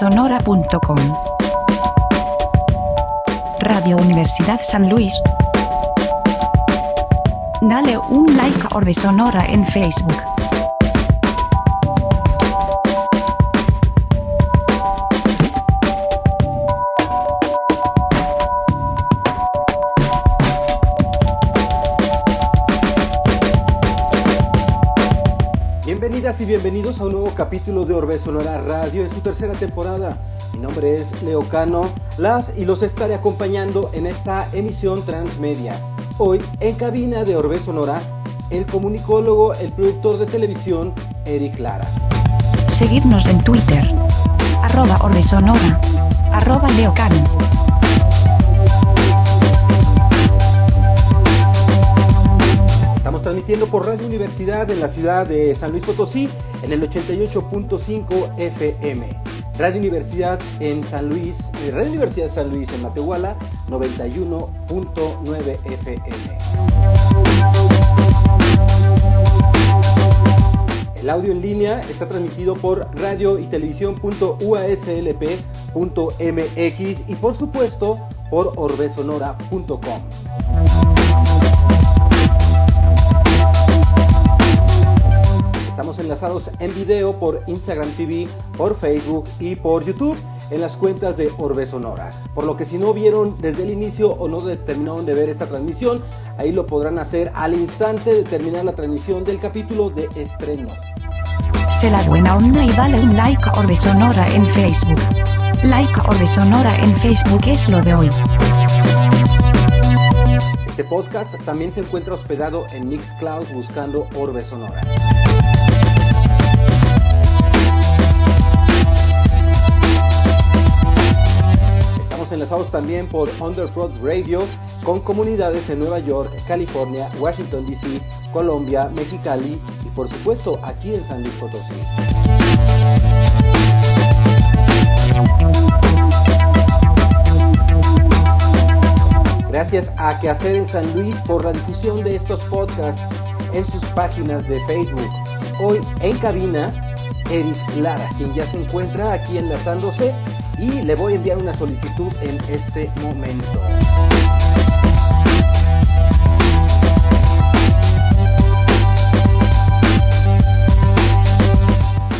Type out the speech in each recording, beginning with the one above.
orbesonora.com. Radio Universidad San Luis. Dale un like a Orbe Sonora en Facebook. Y bienvenidos a un nuevo capítulo de Orbe Sonora Radio en su tercera temporada. Mi nombre es Leo Cano, las y los estaré acompañando en esta emisión transmedia. Hoy, en cabina de Orbe Sonora, el comunicólogo, el productor de televisión, Eric Lara. Seguidnos en Twitter. Arroba Orbe Sonora. Transmitiendo por Radio Universidad en la ciudad de San Luis Potosí en el 88.5 FM. Radio Universidad en San Luis, eh, Radio Universidad de San Luis en Matehuala 91.9 FM. El audio en línea está transmitido por radio y televisión.uaslp.mx y por supuesto por orbesonora.com. Estamos enlazados en video por Instagram TV, por Facebook y por YouTube en las cuentas de Orbe Sonora. Por lo que si no vieron desde el inicio o no terminaron de ver esta transmisión, ahí lo podrán hacer al instante de terminar la transmisión del capítulo de estreno. Sé la buena onda y dale un like a Orbe Sonora en Facebook. Like a Orbe Sonora en Facebook es lo de hoy. Este podcast también se encuentra hospedado en Mixcloud buscando Orbe Sonora. Enlazados también por Underprod Radio con comunidades en Nueva York, California, Washington DC, Colombia, Mexicali y por supuesto aquí en San Luis Potosí. Gracias a Quehacer en San Luis por la difusión de estos podcasts en sus páginas de Facebook. Hoy en cabina, Eric Lara, quien ya se encuentra aquí enlazándose y le voy a enviar una solicitud en este momento.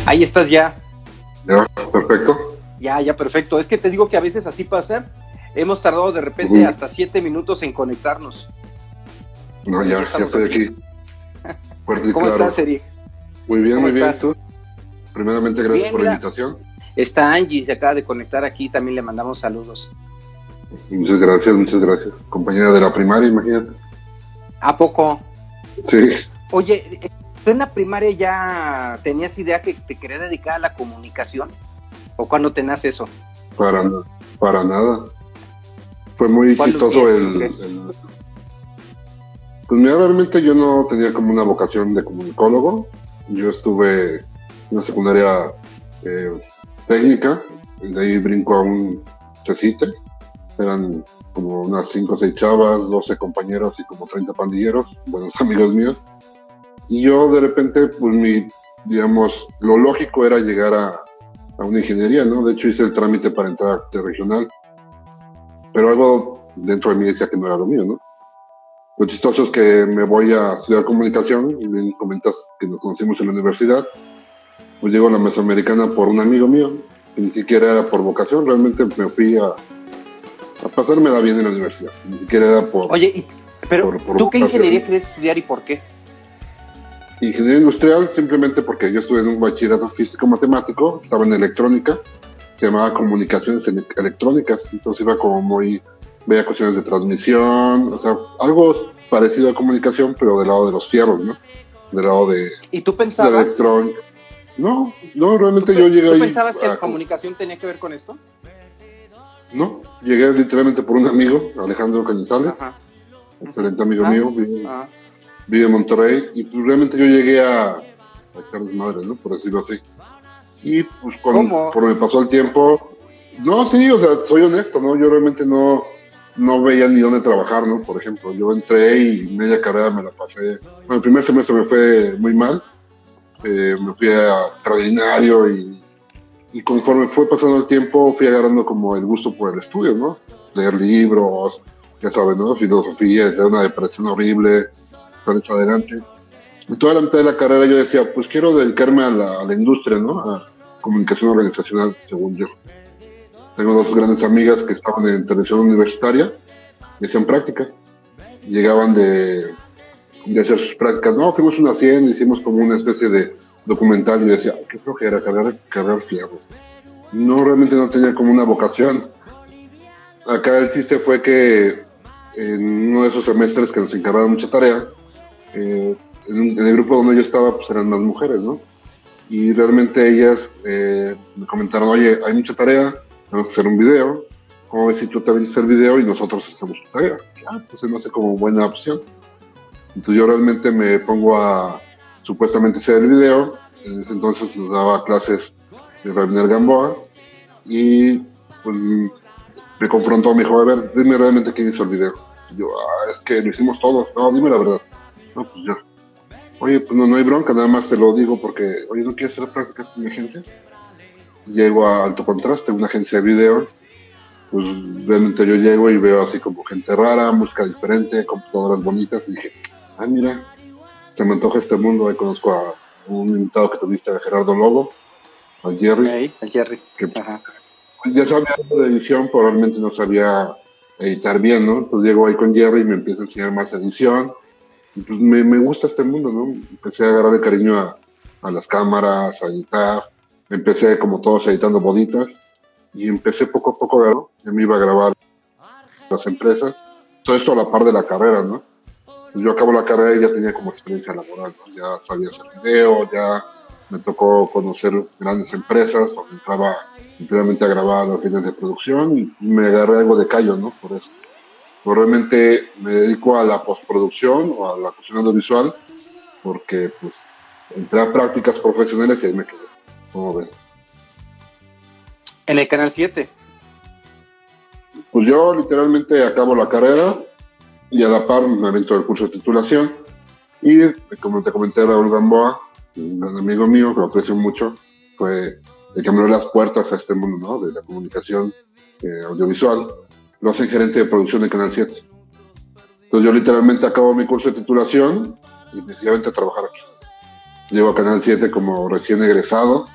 Ahí estás ya. Ya, perfecto. Ya, ya, perfecto. Es que te digo que a veces así pasa. Hemos tardado de repente hasta siete minutos en conectarnos. No, ya, ya estoy aquí. ¿Cómo claro. estás, Eric? Muy bien, ¿Cómo muy bien. estás? Primeramente, gracias Bien, por mira. la invitación. Está Angie, se acaba de conectar aquí, también le mandamos saludos. Muchas gracias, muchas gracias. Compañera de la primaria, imagínate. ¿A poco? Sí, Oye, ¿tú en la primaria ya tenías idea que te querías dedicar a la comunicación? ¿O cuándo tenías eso? para, para nada. Fue muy ¿Cuándo chistoso el- Pues mira, realmente yo no tenía como una vocación de comunicólogo. Yo estuve en una secundaria eh, técnica, de ahí brinco a un CECITE. Eran como unas 5 o 6 chavas, 12 compañeros y como 30 pandilleros, buenos amigos míos. Y yo de repente, pues mi, digamos, lo lógico era llegar a, a una ingeniería, ¿no? De hecho hice el trámite para entrar a arte regional. Pero algo dentro de mí decía que no era lo mío, ¿no? Lo chistoso es que me voy a estudiar comunicación, y bien comentas que nos conocimos en la universidad. Pues llego a la Mesoamericana por un amigo mío, que ni siquiera era por vocación, realmente me fui a, a pasármela bien en la universidad. Ni siquiera era por Oye, y- pero Por- por ¿tú qué ingeniería querías estudiar y por qué? ingeniería industrial, simplemente porque yo estuve en un bachillerato físico-matemático, estaba en electrónica, se llamaba comunicaciones ele- electrónicas, entonces iba como muy, veía cuestiones de transmisión, o sea, algo parecido a comunicación, pero del lado de los fierros, ¿no? Del lado de, ¿Y tú de pensabas, electrónica. No, no, realmente yo llegué ¿tú ahí. pensabas que a- la comunicación tenía que ver con esto? No, llegué literalmente por un amigo, Alejandro Cañizales, Ajá. excelente amigo Ah. mío, vive, Ah, vive en Monterrey, y pues realmente yo llegué a, a echar desmadre, ¿no? Por decirlo así. Y pues por me pasó el tiempo, no, sí, o sea, soy honesto, ¿no? Yo realmente no, no veía ni dónde trabajar, ¿no? Por ejemplo, yo entré y media carrera me la pasé. Bueno, el primer semestre me fue muy mal. Eh, me fui a extraordinario y Y conforme fue pasando el tiempo, fui agarrando como el gusto por el estudio, ¿no? Leer libros, ya saben, ¿no? Filosofía, de una depresión horrible, estar adelante. Y toda la mitad de la carrera yo decía, pues quiero dedicarme a la, a la industria, ¿no? A comunicación organizacional, según yo. Tengo dos grandes amigas que estaban en televisión universitaria y hacían prácticas. Llegaban de, de hacer sus prácticas. No, fuimos una hacienda, hicimos como una especie de documental y yo decía, qué flojera, cargar, cargar fierros. No, realmente no tenía como una vocación. Acá el chiste fue que en uno de esos semestres que nos encargaron mucha tarea, eh, en, el grupo donde yo estaba, pues eran más mujeres, ¿no? Y realmente ellas eh, me comentaron, oye, hay mucha tarea, tenemos que hacer un video. ¿Cómo ves si tú también haces el video y nosotros hacemos tu tarea? Ah, pues se me hace como buena opción. Entonces yo realmente me pongo a supuestamente hacer el video. En ese entonces nos daba clases de Rabiner Gamboa y pues me confrontó, me dijo, a ver, dime realmente quién hizo el video. Y yo, ah, es que lo hicimos todos. No, dime la verdad. No, pues yo. Oye, pues no, no hay bronca, nada más te lo digo porque, oye, ¿no quieres hacer prácticas con mi gente? Llego a Alto Contraste, una agencia de video. Pues realmente yo llego y veo así como gente rara, música diferente, computadoras bonitas. Y dije, ah, mira, se me antoja este mundo. Ahí conozco a un invitado que tuviste, a Gerardo Lobo, a Jerry. Ahí, al Jerry. Que, Ajá. Ya sabía algo de edición, pero realmente no sabía editar bien, ¿no? Entonces llego ahí con Jerry y me empieza a enseñar más edición y pues me, me, gusta este mundo, ¿no? Empecé a agarrarle cariño a, a, las cámaras, a editar. Empecé como todos editando boditas y empecé poco a poco, ¿no? Ya me iba a grabar las empresas. Todo esto a la par de la carrera, ¿no? Yo acabo la carrera y ya tenía como experiencia laboral, ¿no? Ya sabía hacer video, ya me tocó conocer grandes empresas donde entraba simplemente a grabar las líneas de producción y me agarré algo de callo, ¿no? Por eso. Yo realmente me dedico a la postproducción o a la cuestión audiovisual porque pues entré a prácticas profesionales y ahí me quedé. ¿Cómo ves? En el Canal 7. Pues yo literalmente acabo la carrera y a la par me avento el curso de titulación y como te comenté Raúl Gamboa, un gran amigo mío que lo aprecio mucho, fue el que abrió las puertas a este mundo ¿no? de la comunicación eh, audiovisual lo hace gerente de producción de Canal 7. Entonces yo literalmente acabo mi curso de titulación y me a trabajar aquí. Llego a Canal 7 como recién egresado,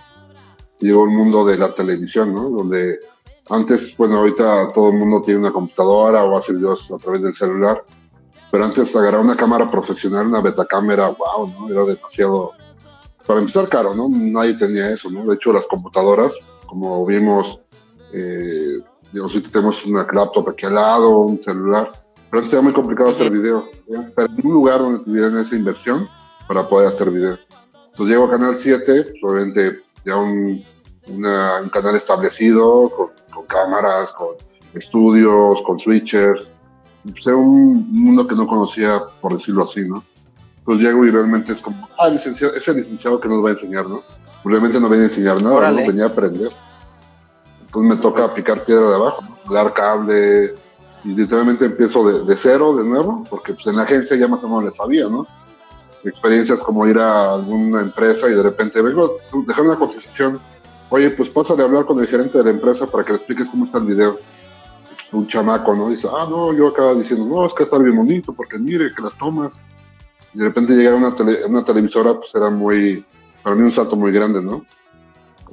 llego al mundo de la televisión, ¿no? Donde antes, bueno, ahorita todo el mundo tiene una computadora o hace videos a través del celular, pero antes agarrar una cámara profesional, una betacámara, wow, ¿no? Era demasiado, para empezar caro, ¿no? Nadie tenía eso, ¿no? De hecho, las computadoras, como vimos, eh, Digo, si tenemos una laptop aquí al lado, un celular, pero antes era muy complicado hacer video. Estar en un lugar donde tuvieran esa inversión para poder hacer video. Entonces llego a Canal 7, pues, obviamente ya un, un canal establecido, con, con, cámaras, con estudios, con switchers. Pues era un mundo que no conocía, por decirlo así, ¿no? Entonces llego y realmente es como, ah, licenciado, ese licenciado que nos va a enseñar, ¿no? Realmente no venía a enseñar nada, ¿no? venía a aprender. Entonces me toca picar piedra de abajo, dar cable, y literalmente empiezo de, de, cero, de nuevo, porque pues en la agencia ya más o menos le sabía, ¿no? Experiencias como ir a alguna empresa y de repente vengo, dejar una cotización, oye, pues pásale a hablar con el gerente de la empresa para que le expliques cómo está el video. Un chamaco, ¿no? Dice, ah, no, yo acaba diciendo, no, es que está bien bonito, porque mire, que las tomas. Y de repente llegar a una, tele, una televisora, pues era muy, para mí un salto muy grande, ¿no?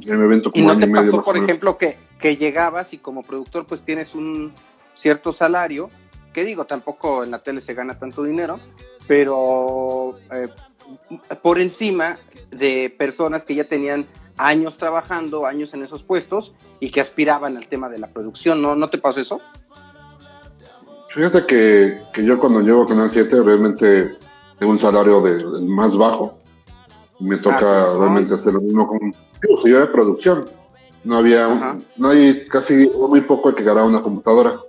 En un evento como ¿Y no te pasó, por ejemplo, que, que llegabas y como productor pues tienes un cierto salario, que digo, tampoco en la tele se gana tanto dinero, pero eh, por encima de personas que ya tenían años trabajando, años en esos puestos y que aspiraban al tema de la producción, ¿no, ¿No te pasó eso? Fíjate que, que yo cuando llego a Canal 7 realmente tengo un salario de, más bajo. Me toca ah, realmente hacer lo mismo con un de producción no había, no hay casi muy poco que ganara una computadora.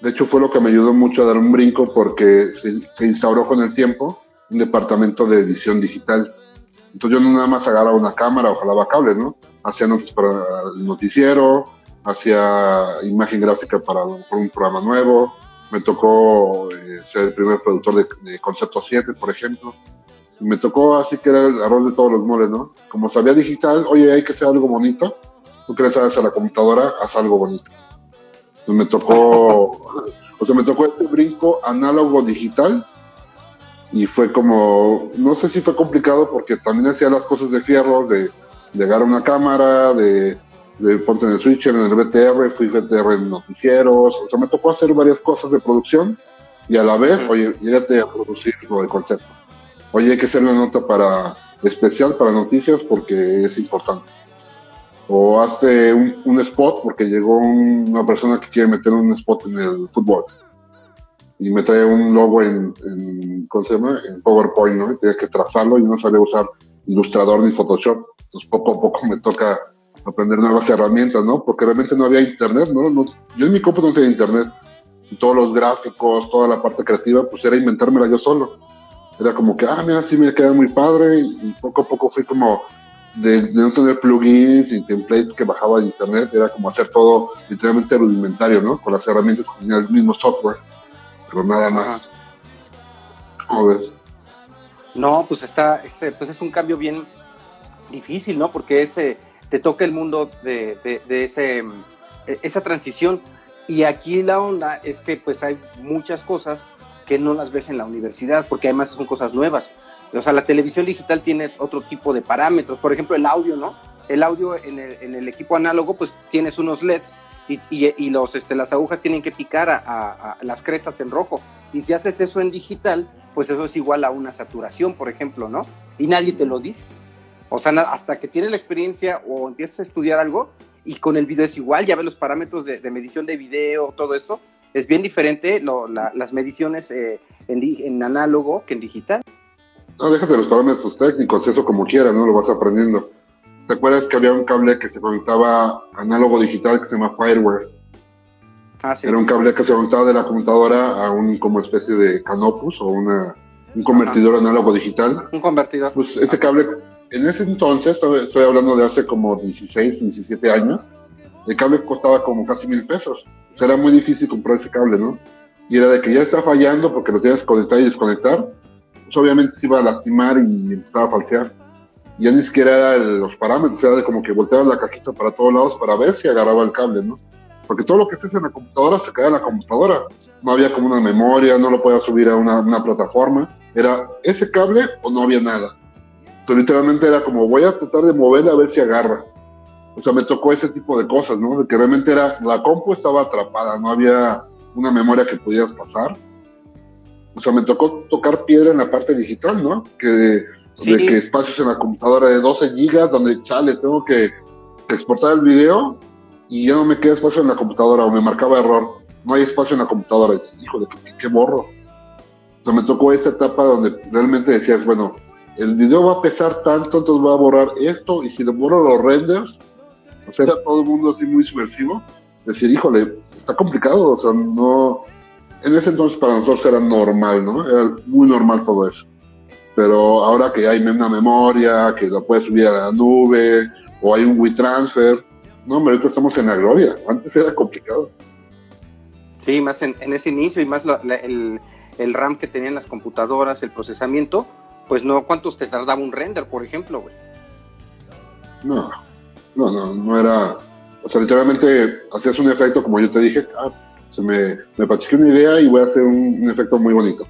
De hecho, fue lo que me ayudó mucho a dar un brinco porque se, instauró con el tiempo un departamento de edición digital. Entonces yo no nada más agarraba una cámara o jalaba cables, ¿no? Hacía notas para el noticiero, hacía imagen gráfica para un programa nuevo. Me tocó eh, ser el primer productor de, de, Concepto 7, por ejemplo. me tocó así que era el arroz de todos los moles, ¿no? Como sabía digital, oye, hay que hacer algo bonito tú que le sabes a la computadora, haz algo bonito. Entonces me tocó, o sea, me tocó este brinco análogo digital y fue como, no sé si fue complicado porque también hacía las cosas de fierro, de, llegar a una cámara, de, de ponte en el switcher, en el BTR, fui BTR en noticieros, o sea, me tocó hacer varias cosas de producción y a la vez, oye, llegate a producir lo de concepto. Oye, hay que hacer una nota para especial para noticias porque es importante. O hazte un, spot porque llegó una persona que quiere meter un spot en el fútbol y me trae un logo en, en ¿cómo se llama? En PowerPoint, ¿no? Y tenía que trazarlo y no sabía usar Ilustrador ni Photoshop. Entonces poco a poco me toca aprender nuevas herramientas, ¿no? Porque realmente no había internet, ¿no? no yo en mi compu no tenía internet. Y todos los gráficos, toda la parte creativa, pues era inventármela yo solo. Era como que, ah, mira, sí me queda muy padre. Y poco a poco fui como de, no tener plugins y templates que bajaba de internet, era como hacer todo literalmente rudimentario, ¿no? Con las herramientas que tenía el mismo software pero nada más. ¿Cómo ves? No, pues está, pues es un cambio bien difícil, ¿no? Porque ese, te toca el mundo de, de, ese, esa transición. Y aquí la onda es que pues hay muchas cosas que no las ves en la universidad, porque además son cosas nuevas. O sea, la televisión digital tiene otro tipo de parámetros. Por ejemplo, el audio, ¿no? El audio en el, en el equipo análogo, pues tienes unos LEDs y, los, este, las agujas tienen que picar a, las crestas en rojo. Y si haces eso en digital, pues eso es igual a una saturación, por ejemplo, ¿no? Y nadie te lo dice. O sea, hasta que tienes la experiencia o empiezas a estudiar algo, y con el video es igual, ya ves los parámetros de, medición de video, todo esto, es bien diferente las mediciones eh, en, en, análogo que en digital. No, déjate los parámetros técnicos, eso como quieras, ¿no? Lo vas aprendiendo. ¿Te acuerdas que había un cable que se conectaba análogo digital que se llama Fireware? Ah, sí. Era un cable que se conectaba de la computadora a un como especie de Canopus o una, un convertidor análogo digital. Un convertidor. Pues ese cable, en ese entonces, estoy hablando de hace como 16, 17 años, el cable costaba como casi mil pesos. O sea, era muy difícil comprar ese cable, ¿no? Y era de que ya está fallando porque lo tienes que conectar y desconectar. Pues obviamente se iba a lastimar y empezaba a falsear ya ni siquiera era los parámetros, era de como que volteaba la cajita para todos lados para ver si agarraba el cable, ¿no? Porque todo lo que estés en la computadora se cae en la computadora. No había como una memoria, no lo podía subir a una, plataforma. Era ese cable o no había nada. Entonces literalmente era como voy a tratar de moverla a ver si agarra. O sea, me tocó ese tipo de cosas, ¿no? De que realmente era, la compu estaba atrapada, no había una memoria que pudieras pasar. O sea, me tocó tocar piedra en la parte digital, ¿no? Que de que espacios en la computadora de 12 gigas, donde chale, tengo que exportar el video y ya no me queda espacio en la computadora o me marcaba error. No hay espacio en la computadora. Y híjole, ¿qué, borro? O sea, me tocó esta etapa donde realmente decías, bueno, el video va a pesar tanto, entonces voy a borrar esto y si le borro los renders, o sea, todo el mundo así muy subversivo. Decir, híjole, está complicado, o sea, no. En ese entonces para nosotros era normal, ¿no? Era muy normal todo eso pero ahora que hay una memoria, que lo puedes subir a la nube, o hay un WeTransfer, no, hombre, ahorita estamos en la gloria, antes era complicado. Sí, más en, ese inicio y más el, el, RAM que tenían las computadoras, el procesamiento, pues no, ¿cuántos te tardaba un render, por ejemplo, güey? No, no, no, no era, o sea, literalmente hacías un efecto, como yo te dije, ah, se me, me una idea y voy a hacer un efecto muy bonito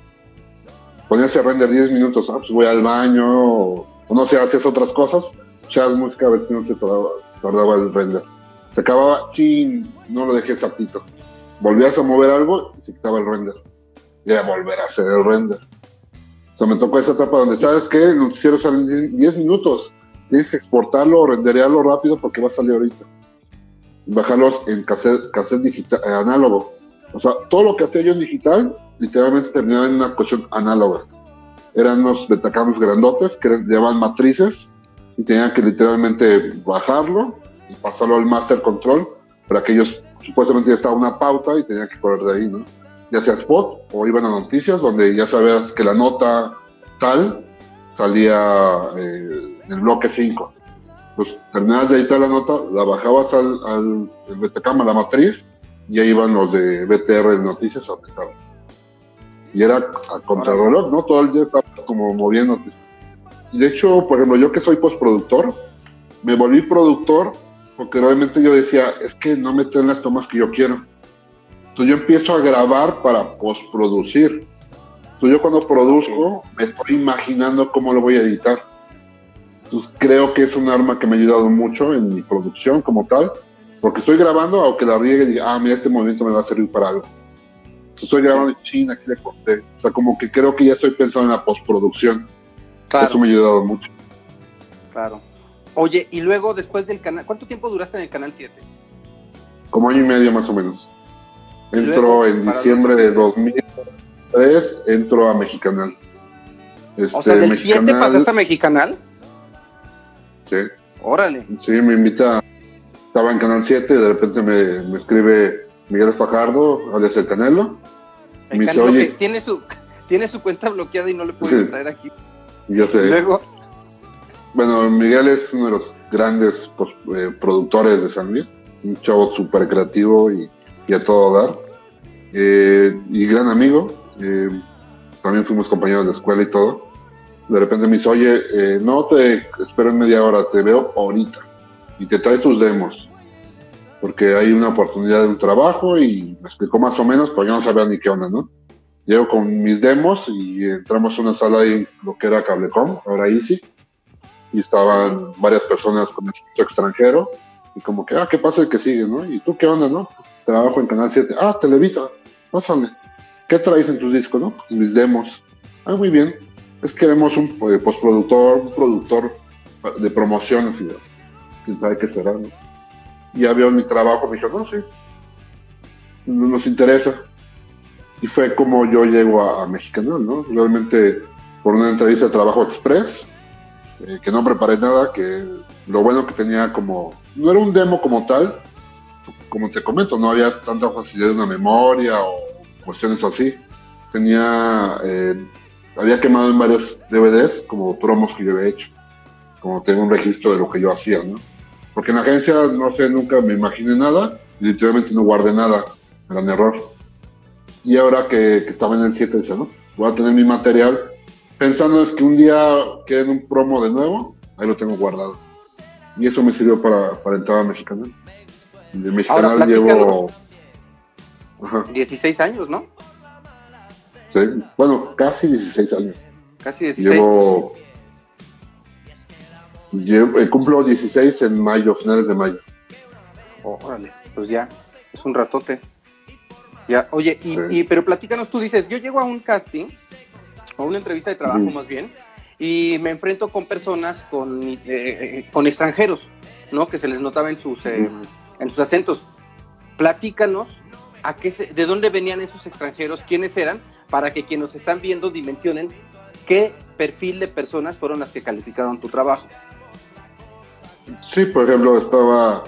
ponías a render 10 minutos, ah, pues voy al baño, o, no sé, hacías otras cosas, echabas música a ver si no se tardaba, el render. Se acababa, chin, no lo dejé exactito. Volvías a mover algo y se quitaba el render. Y a volver a hacer el render. O sea, me tocó esa etapa donde, ¿sabes qué? El noticiero sale en 10 minutos. Tienes que exportarlo o renderearlo rápido porque va a salir ahorita. Bajarlos en cassette, cassette digital, eh, análogo. O sea, todo lo que hacía yo en digital literalmente terminaba en una cuestión análoga. Eran unos betacams grandotes que llevaban matrices y tenían que literalmente bajarlo y pasarlo al master control para que ellos supuestamente ya estaba una pauta y tenían que correr de ahí, ¿no? Ya sea spot o iban a noticias donde ya sabías que la nota tal salía eh, en el bloque 5. Pues terminabas de editar la nota, la bajabas al, al Betacam, a la matriz, y ahí iban los de BTR noticias a aplicarlo y era a contrarreloj, ¿no? Todo el día estaba como moviéndote. Y de hecho, por ejemplo, yo que soy postproductor, me volví productor porque realmente yo decía, es que no me traen las tomas que yo quiero. Entonces yo empiezo a grabar para postproducir. Entonces yo cuando produzco me estoy imaginando cómo lo voy a editar. Entonces creo que es un arma que me ha ayudado mucho en mi producción como tal, porque estoy grabando, aunque la riegue y diga, ah, mira, este movimiento me va a servir para algo. Estoy grabando en China, aquí le corté. O sea, como que creo que ya estoy pensando en la postproducción. Claro, Eso me ha ayudado mucho. claro. Oye, y luego después del canal, ¿cuánto tiempo duraste en el canal 7? Como año y medio más o menos. Entró luego, en diciembre de 2003, entró a Mexicanal. O sea, Este, del 7 Mexicanal, pasaste a Mexicanal. Sí, Órale. sí, me invita. Estaba en Canal 7 y de repente me, me escribe Miguel Fajardo, alias El Canelo. El Me dice, Canelo oye, que tiene su, tiene su cuenta bloqueada y no le pueden traer aquí. yo sé. Luego, Bueno, Miguel es uno de los grandes pues, eh, productores de San Luis, un chavo súper creativo y, y a todo dar. Eh, y gran amigo, eh, también fuimos compañeros de escuela y todo. De repente me dice, oye, eh, no te espero en media hora, te veo ahorita y te trae tus demos, porque hay una oportunidad de un trabajo y me explicó más o menos, pero yo no sabía ni qué onda, ¿no? Llego con mis demos y entramos a una sala ahí, lo que era Cablecom, ahora Easy y estaban varias personas con acento extranjero y como que, ah, ¿qué pasa el que sigue, no? ¿Y tú qué onda, no? Trabajo en Canal 7. Ah, Televisa, pásale. ¿Qué traes en tus discos, no? Pues mis demos. Ah, muy bien. Es que queremos un eh, postproductor, un productor de yo, quién sabe qué será, ¿no? Ya vio mi trabajo, me dijo, no, sí, no nos interesa. Y fue como yo llego a, a Mexicanal, ¿no? Realmente por una entrevista de trabajo express, eh, que no preparé nada, que lo bueno que tenía como, no era un demo como tal, como te comento, no había tanta facilidad de una memoria o cuestiones así. Tenía, eh, había quemado en varios DVDs como promos que yo había hecho, como tengo un registro de lo que yo hacía, ¿no? Porque en la agencia, no sé, nunca me imaginé nada, y literalmente no guardé nada, era un error. Y ahora que, que estaba en el 7, dice, ¿no? Voy a tener mi material pensando es que un día quede un promo de nuevo, ahí lo tengo guardado. Y eso me sirvió para, para entrar a Mexicanal. De Mexicanal Ahora, llevo... Ajá, 16 años, ¿no? sí, bueno, casi 16 años. Casi 16. Llevo... llevo- eh, cumplo 16 en mayo, finales de mayo. Órale, pues ya, es un ratote. Ya, oye, y, Sí. y- pero platícanos, tú dices, yo llego a un casting, a una entrevista de trabajo más bien, y me enfrento con personas, con, eh, eh, con extranjeros, ¿no? Que se les notaba en sus, eh, en sus acentos. Platícanos a qué se- de dónde venían esos extranjeros, quiénes eran, para que quienes nos están viendo dimensionen qué perfil de personas fueron las que calificaron tu trabajo. Sí, por ejemplo, estaba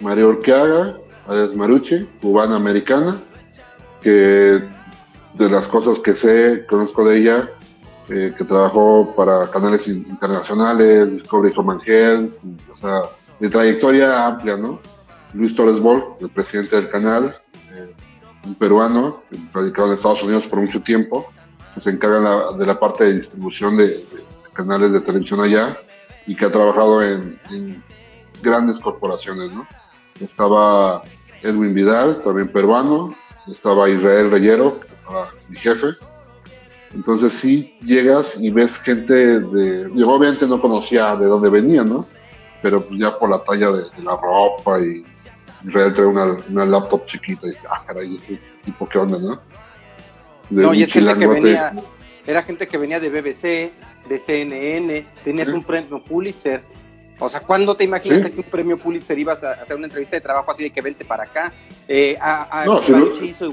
María Urquiaga, alias Marucci, cubana americana, que de las cosas que sé, conozco de ella, eh, que trabajó para canales in- internacionales, Discovery Health, o sea, de trayectoria amplia, ¿no? Luis Torres Bol, el presidente del canal, eh, un peruano, radicado en Estados Unidos por mucho tiempo, que se encarga de la parte de distribución de canales de televisión allá y que ha trabajado en, en grandes corporaciones, ¿no? Estaba Edwin Vidal, también peruano, estaba Israel Reyero, que era mi jefe. Entonces sí llegas y ves gente de... Yo obviamente no conocía de dónde venía, ¿no? Pero pues ya por la talla de, de la ropa y Israel trae una, una laptop chiquita y ah, caray, este tipo qué onda, ¿no? De No, y es gente que venía, era gente que venía de BBC, de CNN, tenías Sí. un premio Pulitzer. O sea, ¿cuándo te imaginaste Sí. que un premio Pulitzer ibas a hacer una entrevista de trabajo así de que vente para acá? Eh, a a No, no. hizo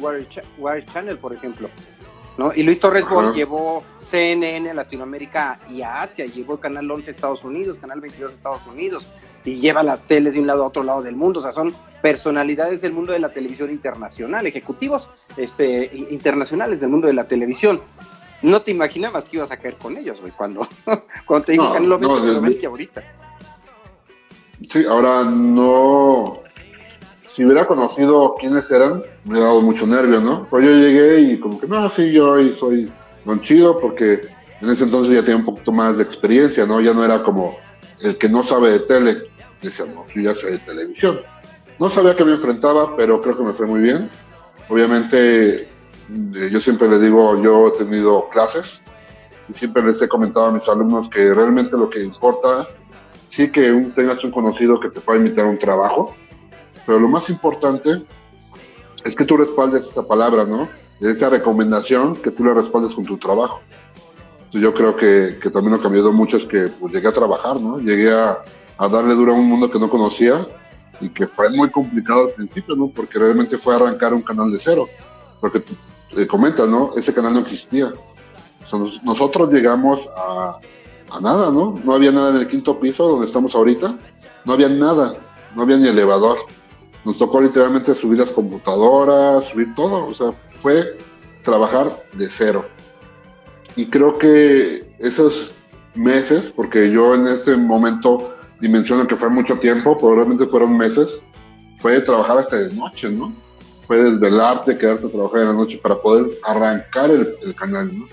Channel, por ejemplo. ¿no? Y Luis Torres Ajá. llevó CNN a Latinoamérica y a Asia, llevó Canal 11 a Estados Unidos, Canal 22 a Estados Unidos, y lleva la tele de un lado a otro lado del mundo. O sea, son personalidades del mundo de la televisión internacional, ejecutivos este, internacionales del mundo de la televisión. No te imaginabas que ibas a caer con ellos, güey, cuando, cuando te digo No, Canelo 20, no, Canelo desde- 20 ahorita. Sí, ahora no. Si hubiera conocido quiénes eran, me hubiera dado mucho nervio, ¿no? Pero yo llegué y como que, no, sí, yo hoy soy don chido porque en ese entonces ya tenía un poquito más de experiencia, ¿no? Ya no era como el que no sabe de tele. decía, no, yo ya sé de televisión. No sabía que me enfrentaba, pero creo que me fue muy bien. Obviamente, yo siempre les digo, yo he tenido clases y siempre les he comentado a mis alumnos que realmente lo que importa, sí que un, tengas un conocido que te pueda invitar a un trabajo, pero lo más importante es que tú respaldes esa palabra, ¿no? Esa recomendación que tú le respaldes con tu trabajo. Entonces yo creo que, que también lo que me ayudó mucho es que pues, llegué a trabajar, ¿no? Llegué a, a darle duro a un mundo que no conocía y que fue muy complicado al principio, ¿no? Porque realmente fue arrancar un canal de cero. Porque eh, comentas, ¿no? Ese canal no existía. nosotros llegamos a, a, nada, ¿no? No había nada en el quinto piso donde estamos ahorita. No había nada. No había ni elevador. Nos tocó literalmente subir las computadoras, subir todo. O sea, fue trabajar de cero. Y creo que esos meses, porque yo en ese momento dimensiono que fue mucho tiempo, probablemente fueron meses, fue trabajar hasta de noche, ¿no? Fue desvelarte, quedarte a trabajar en la noche para poder arrancar el, canal, ¿no?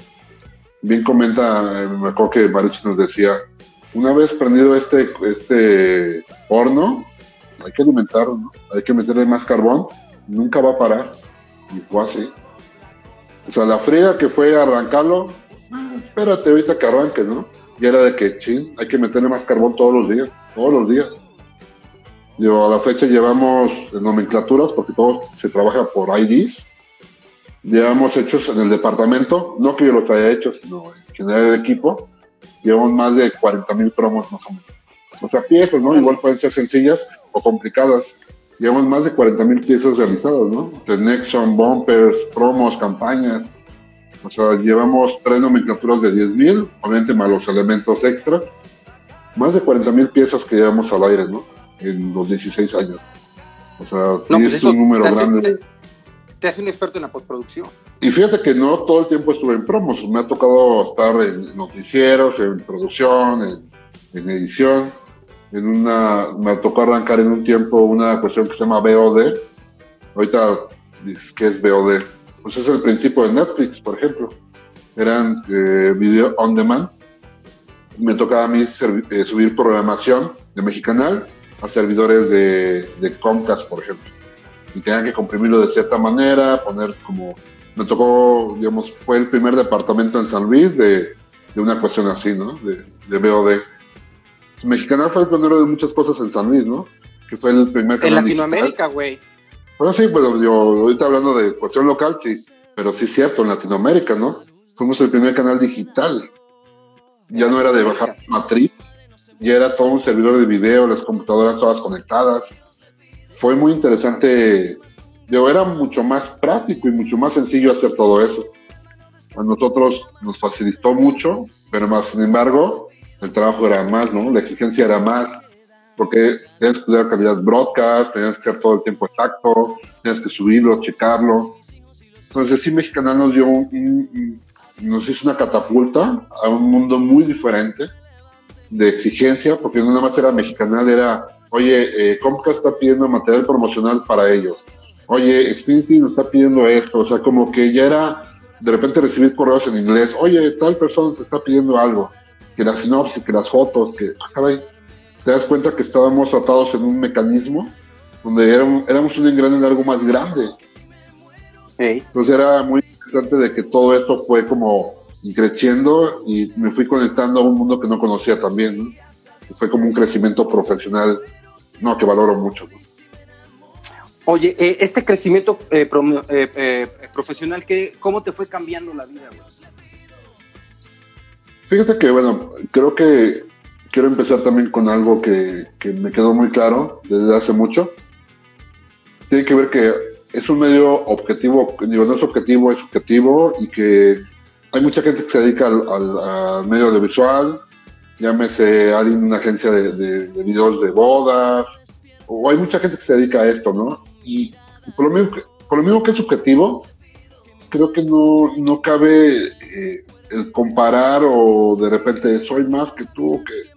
Bien comenta, eh, me acuerdo que Marichi nos decía, una vez prendido este, este horno, hay que alimentarlo. Hay que meterle más carbón, nunca va a parar. Y fue así. O sea, la fría que fue arrancarlo, ah, espérate ahorita que arranque, ¿no? Y era de que, chin, hay que meterle más carbón todos los días, todos los días. Yo, a la fecha llevamos nomenclaturas, porque todo se trabaja por IDs. Llevamos hechos en el departamento, no que yo los haya hecho, sino en general el equipo. Llevamos más de 40 mil promos más o menos. O sea, piezas, ¿no? Igual pueden ser sencillas o complicadas. Llevamos más de 40 mil piezas realizadas, ¿no? De Nexon, bumpers, promos, campañas. O sea, llevamos tres nomenclaturas de 10.000, obviamente más los elementos extras. Más de 40.000 piezas que llevamos al aire, ¿no? En los 16 años. O sea, pues es un número grande. Te, hace un experto en la postproducción. Y fíjate que no todo el tiempo estuve en promos. Me ha tocado estar en noticieros, en producción, en, edición. En una, me tocó arrancar en un tiempo una cuestión que se llama VOD. Ahorita, ¿qué es VOD? pues es el principio de Netflix, por ejemplo. Eran eh, video on demand. Me tocaba a mí eh, subir programación de Mexicanal a servidores de, de, Comcast, por ejemplo. Y tenían que comprimirlo de cierta manera, poner como... Me tocó, digamos, fue el primer departamento en San Luis de, de una cuestión así, ¿no? De, de VOD. Mexicanal fue el pionero de muchas cosas en San Luis, ¿no? Que fue el primer canal En Latinoamérica, güey. Bueno, sí, pero yo ahorita hablando de cuestión local, sí, pero sí es cierto, en Latinoamérica, ¿no? Fuimos el primer canal digital. Ya no era de bajar matriz, ya era todo un servidor de video, las computadoras todas conectadas. Fue muy interesante, yo era mucho más práctico y mucho más sencillo hacer todo eso. A nosotros nos facilitó mucho, pero más, sin embargo, el trabajo era más, ¿no? La exigencia era más porque tienes que dar calidad broadcast, tienes que hacer todo el tiempo exacto, tienes que subirlo, checarlo. Entonces sí, Mexicanal nos dio un, nos hizo una catapulta a un mundo muy diferente de exigencia, porque no nada más era Mexicanal, era, oye, eh, Comcast está pidiendo material promocional para ellos. Oye, Xfinity nos está pidiendo esto, o sea, como que ya era de repente recibir correos en inglés, oye, tal persona te está pidiendo algo, que la sinopsis, que las fotos, que, ah, te das cuenta que estábamos atados en un mecanismo donde éramos, un engrane en algo más grande. Entonces era muy interesante de que todo esto fue como creciendo y me fui conectando a un mundo que no conocía también. Fue como un crecimiento profesional, no, que valoro mucho. Oye, eh, este crecimiento eh, eh, profesional, ¿cómo te fue cambiando la vida? Fíjate que, bueno, creo que quiero empezar también con algo que, me quedó muy claro desde hace mucho. Tiene que ver que es un medio objetivo, digo, no es objetivo, es objetivo y que hay mucha gente que se dedica al, medio audiovisual, llámese alguien de una agencia de, videos de bodas, o hay mucha gente que se dedica a esto, ¿no? Y por lo mismo que, por lo mismo que es subjetivo, creo que no, no cabe eh, el comparar o de repente soy más que tú, que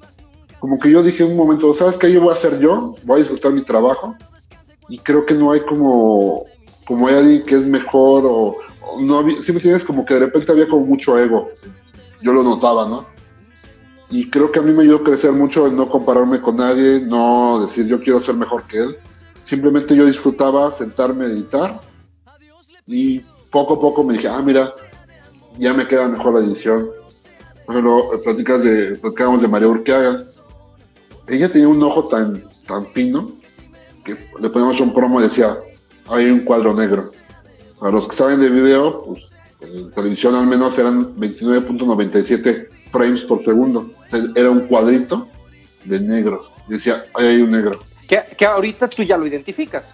como que yo dije en un momento, ¿sabes qué? Yo voy a hacer yo, voy a disfrutar mi trabajo y creo que no hay como, como hay alguien que es mejor o, no había, si me tienes como que de repente había como mucho ego, yo lo notaba, ¿no? Y creo que a mí me ayudó a crecer mucho en no compararme con nadie, no decir yo quiero ser mejor que él. Simplemente yo disfrutaba sentarme a editar y poco a poco me dije, ah, mira, ya me queda mejor la edición. Por ejemplo, platicas de, platicábamos de María Urqueaga. Ella tenía un ojo tan, tan fino que le poníamos un promo y decía, hay un cuadro negro. Para los que saben de video, pues en televisión al menos eran 29.97 frames por segundo. Entonces era un cuadrito de negros. Decía, ahí hay un negro. Que, que ahorita tú ya lo identificas.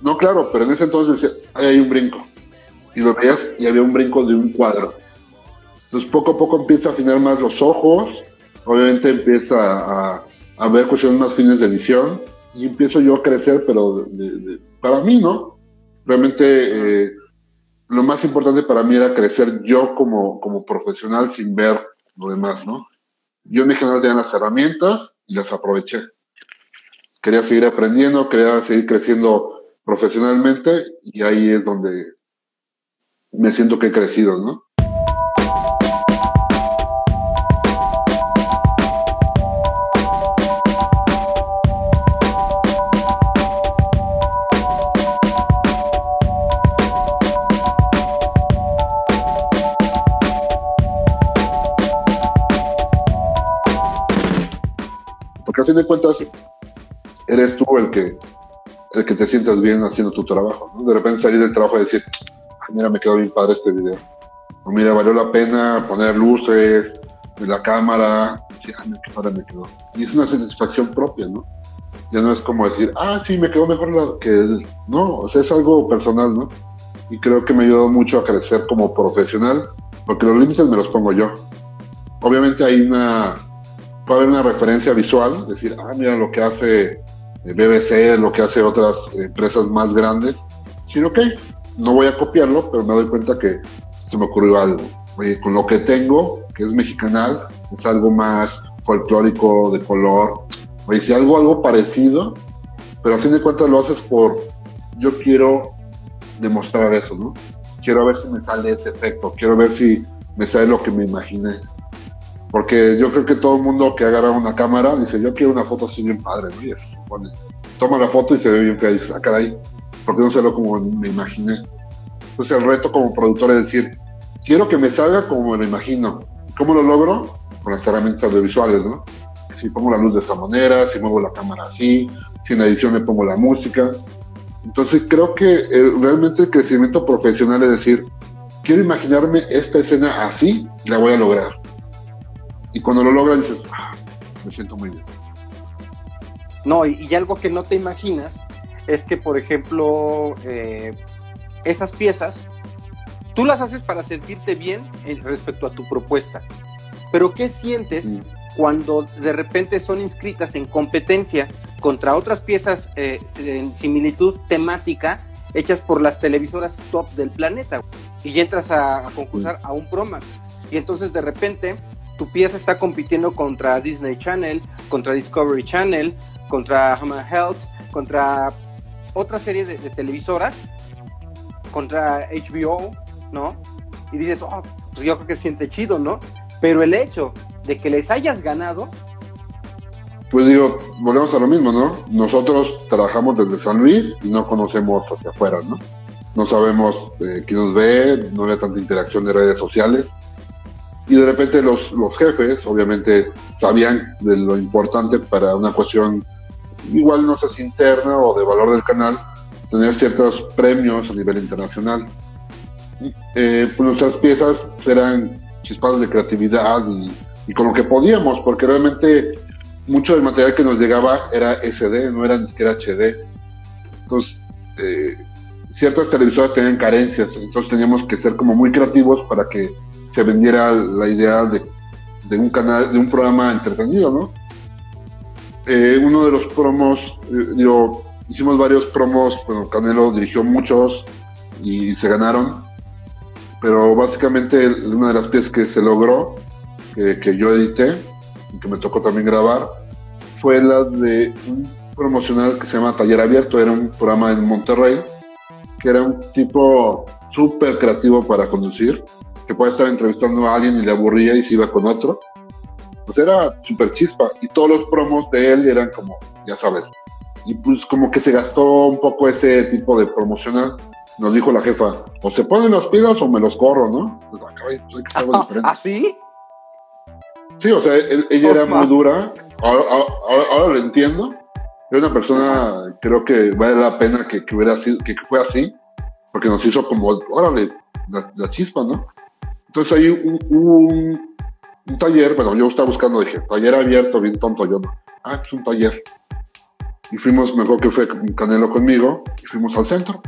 No, claro, pero en ese entonces decía, ahí hay un brinco. Y lo veías y había un brinco de un cuadro. Entonces poco a poco empieza a afinar más los ojos, obviamente empieza a, a ver cuestiones más fines de edición y empiezo yo a crecer, pero para mí, ¿no? Realmente eh, lo más importante para mí era crecer yo como, como profesional sin ver lo demás, ¿no? Yo en mi general tenía las herramientas y las aproveché. Quería seguir aprendiendo, quería seguir creciendo profesionalmente y ahí es donde me siento que he crecido, ¿no? Fin de cuentas, eres tú el que, el que te sientas bien haciendo tu trabajo. ¿no? De repente salir del trabajo y decir, mira, me quedó bien padre este video. O mira, valió la pena poner luces, la cámara, sí, me quedó. Y es una satisfacción propia, ¿no? Ya no es como decir, ah, sí, me quedó mejor que él. No, o sea, es algo personal, ¿no? Y creo que me ayudó mucho a crecer como profesional, porque los límites me los pongo yo. Obviamente hay una, puede haber una referencia visual, decir, ah, mira lo que hace BBC, lo que hace otras empresas más grandes. Sí, ok, no voy a copiarlo, pero me doy cuenta que se me ocurrió algo. Oye, con lo que tengo, que es mexicanal, es algo más folclórico, de color. Oye, si algo, algo parecido, pero a fin de cuentas lo haces por, yo quiero demostrar eso, ¿no? Quiero ver si me sale ese efecto, quiero ver si me sale lo que me imaginé. Porque yo creo que todo el mundo que agarra una cámara dice, yo quiero una foto así bien padre, ¿no? Y pone, toma la foto y se ve bien fea y dice, ah, caray, porque no salió como me imaginé. Entonces el reto como productor es decir, quiero que me salga como me lo imagino. ¿Cómo lo logro? Con las herramientas audiovisuales, ¿no? Si pongo la luz de esta manera, si muevo la cámara así, si en edición le pongo la música. Entonces creo que eh, realmente el crecimiento profesional es decir, quiero imaginarme esta escena así y la voy a lograr. Y cuando lo logras dices, ah, me siento muy bien. No, y, y, algo que no te imaginas es que, por ejemplo, eh, esas piezas, tú las haces para sentirte bien respecto a tu propuesta. Pero ¿qué sientes mm. cuando de repente son inscritas en competencia contra otras piezas eh, en similitud temática hechas por las televisoras top del planeta? Y entras a, a concursar mm. a un Promax. Y entonces de repente tu pieza está compitiendo contra Disney Channel, contra Discovery Channel, contra Hammer Health, contra otra serie de, de, televisoras contra HBO, ¿no? Y dices, oh, pues yo creo que siente chido, ¿no? Pero el hecho de que les hayas ganado. Pues digo, volvemos a lo mismo, ¿no? Nosotros trabajamos desde San Luis y no conocemos hacia afuera, ¿no? No sabemos eh, quién nos ve, no había tanta interacción de redes sociales. Y de repente los, los jefes, obviamente, sabían de lo importante para una cuestión igual no sé si interna o de valor del canal, tener ciertos premios a nivel internacional. Eh, pues nuestras piezas eran chispadas de creatividad y, y, con lo que podíamos, porque realmente mucho del material que nos llegaba era SD, no era ni siquiera HD. Entonces, eh, ciertas televisoras tenían carencias, entonces teníamos que ser como muy creativos para que se vendiera la idea de, de un canal, de un programa entretenido, ¿no? eh, uno de los promos, eh, digo, hicimos varios promos, bueno, Canelo dirigió muchos y se ganaron, pero básicamente una de las piezas que se logró, que, que yo edité y que me tocó también grabar, fue la de un promocional que se llama Taller Abierto, era un programa en Monterrey, que era un tipo súper creativo para conducir, que puede estar entrevistando a alguien y le aburría y se iba con otro Pues era súper chispa y todos los promos de él eran como, ya sabes. Y pues como que se gastó un poco ese tipo de promocional. Nos dijo la jefa, o se ponen las pilas o me los corro, ¿no? Pues, ah, caray, pues hay que hacer algo diferente. ¿Así? Sí, o sea, él- ella era muy dura. Ahora, ahora, ahora lo entiendo. Era una persona, creo que vale la pena que, que hubiera sido, que, que fue así, porque nos hizo como, órale, la, la chispa, ¿no? Entonces ahí un, un, un taller, bueno, yo estaba buscando, dije, taller abierto, bien tonto yo, ¿no? Ah, es un taller. Y fuimos, mejor que fue Canelo conmigo, y fuimos al centro.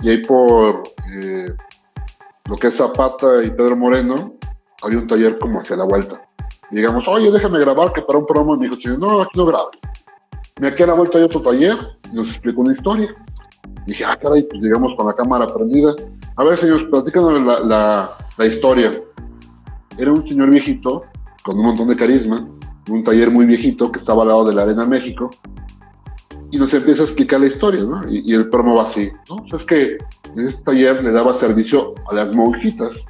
Y ahí por eh, lo que es Zapata y Pedro Moreno, había un taller como hacia la vuelta. Y llegamos, oye, déjame grabar que para un. Y me dijo, "Sí, no, aquí no grabes. Y aquí a la vuelta hay otro taller y nos explicó una historia. Y dije, ah, caray, pues llegamos con la cámara prendida. A ver, señores, platícanos la, la, la historia. Era un señor viejito con un montón de carisma, un taller muy viejito que estaba al lado de la Arena México. Y nos empieza a explicar la historia, ¿no? Y, y el promo va así, ¿no? O sea, es que en este taller le daba servicio a las monjitas.